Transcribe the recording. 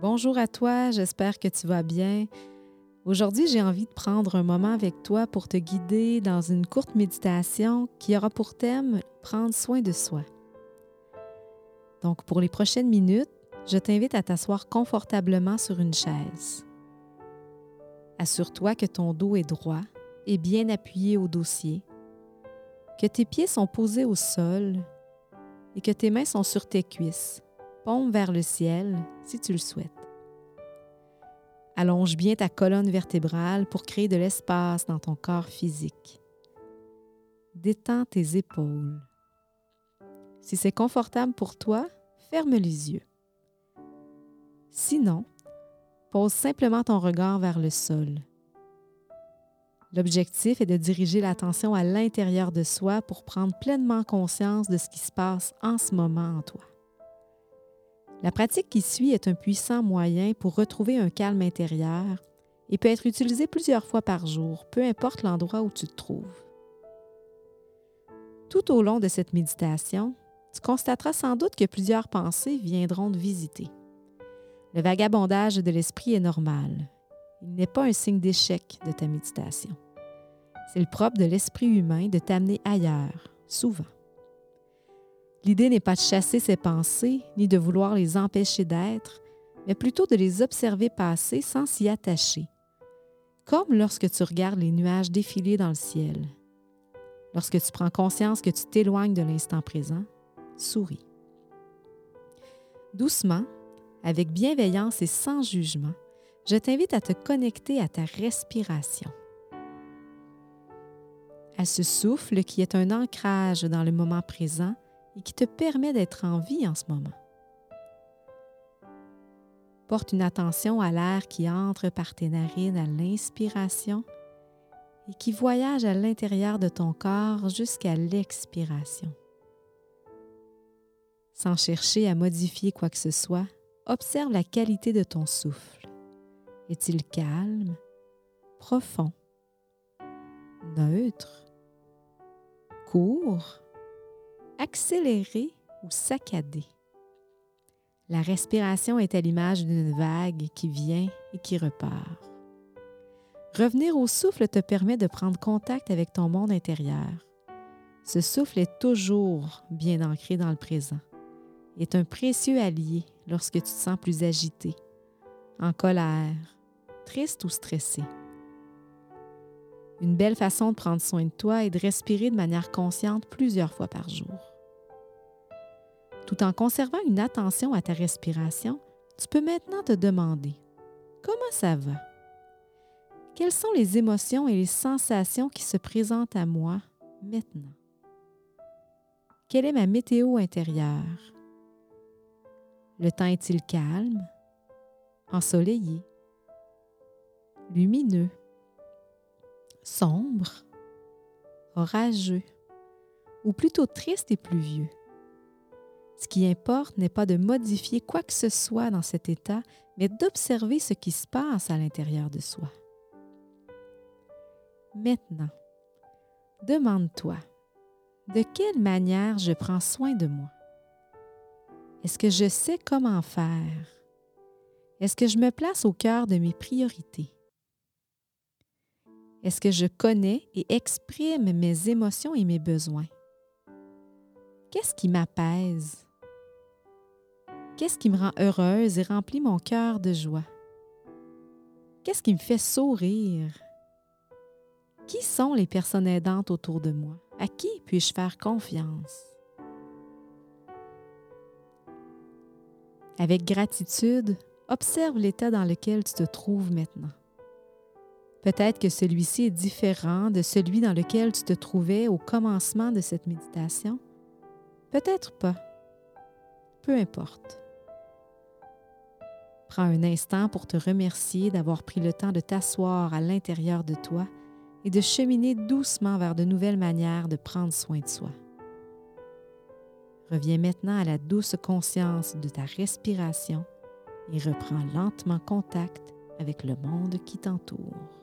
Bonjour à toi, j'espère que tu vas bien. Aujourd'hui, j'ai envie de prendre un moment avec toi pour te guider dans une courte méditation qui aura pour thème Prendre soin de soi. Donc, pour les prochaines minutes, je t'invite à t'asseoir confortablement sur une chaise. Assure-toi que ton dos est droit et bien appuyé au dossier, que tes pieds sont posés au sol et que tes mains sont sur tes cuisses vers le ciel si tu le souhaites. Allonge bien ta colonne vertébrale pour créer de l'espace dans ton corps physique. Détends tes épaules. Si c'est confortable pour toi, ferme les yeux. Sinon, pose simplement ton regard vers le sol. L'objectif est de diriger l'attention à l'intérieur de soi pour prendre pleinement conscience de ce qui se passe en ce moment en toi. La pratique qui suit est un puissant moyen pour retrouver un calme intérieur et peut être utilisée plusieurs fois par jour, peu importe l'endroit où tu te trouves. Tout au long de cette méditation, tu constateras sans doute que plusieurs pensées viendront te visiter. Le vagabondage de l'esprit est normal. Il n'est pas un signe d'échec de ta méditation. C'est le propre de l'esprit humain de t'amener ailleurs, souvent. L'idée n'est pas de chasser ces pensées, ni de vouloir les empêcher d'être, mais plutôt de les observer passer sans s'y attacher, comme lorsque tu regardes les nuages défiler dans le ciel. Lorsque tu prends conscience que tu t'éloignes de l'instant présent, souris. Doucement, avec bienveillance et sans jugement, je t'invite à te connecter à ta respiration, à ce souffle qui est un ancrage dans le moment présent et qui te permet d'être en vie en ce moment. Porte une attention à l'air qui entre par tes narines à l'inspiration et qui voyage à l'intérieur de ton corps jusqu'à l'expiration. Sans chercher à modifier quoi que ce soit, observe la qualité de ton souffle. Est-il calme, profond, neutre, court? Accéléré ou saccadé. La respiration est à l'image d'une vague qui vient et qui repart. Revenir au souffle te permet de prendre contact avec ton monde intérieur. Ce souffle est toujours bien ancré dans le présent, est un précieux allié lorsque tu te sens plus agité, en colère, triste ou stressé. Une belle façon de prendre soin de toi est de respirer de manière consciente plusieurs fois par jour. Tout en conservant une attention à ta respiration, tu peux maintenant te demander comment ça va? Quelles sont les émotions et les sensations qui se présentent à moi maintenant? Quelle est ma météo intérieure? Le temps est-il calme, ensoleillé, lumineux? Sombre, orageux ou plutôt triste et pluvieux. Ce qui importe n'est pas de modifier quoi que ce soit dans cet état, mais d'observer ce qui se passe à l'intérieur de soi. Maintenant, demande-toi, de quelle manière je prends soin de moi? Est-ce que je sais comment faire? Est-ce que je me place au cœur de mes priorités? Est-ce que je connais et exprime mes émotions et mes besoins? Qu'est-ce qui m'apaise? Qu'est-ce qui me rend heureuse et remplit mon cœur de joie? Qu'est-ce qui me fait sourire? Qui sont les personnes aidantes autour de moi? À qui puis-je faire confiance? Avec gratitude, observe l'état dans lequel tu te trouves maintenant. Peut-être que celui-ci est différent de celui dans lequel tu te trouvais au commencement de cette méditation. Peut-être pas. Peu importe. Prends un instant pour te remercier d'avoir pris le temps de t'asseoir à l'intérieur de toi et de cheminer doucement vers de nouvelles manières de prendre soin de soi. Reviens maintenant à la douce conscience de ta respiration et reprends lentement contact avec le monde qui t'entoure.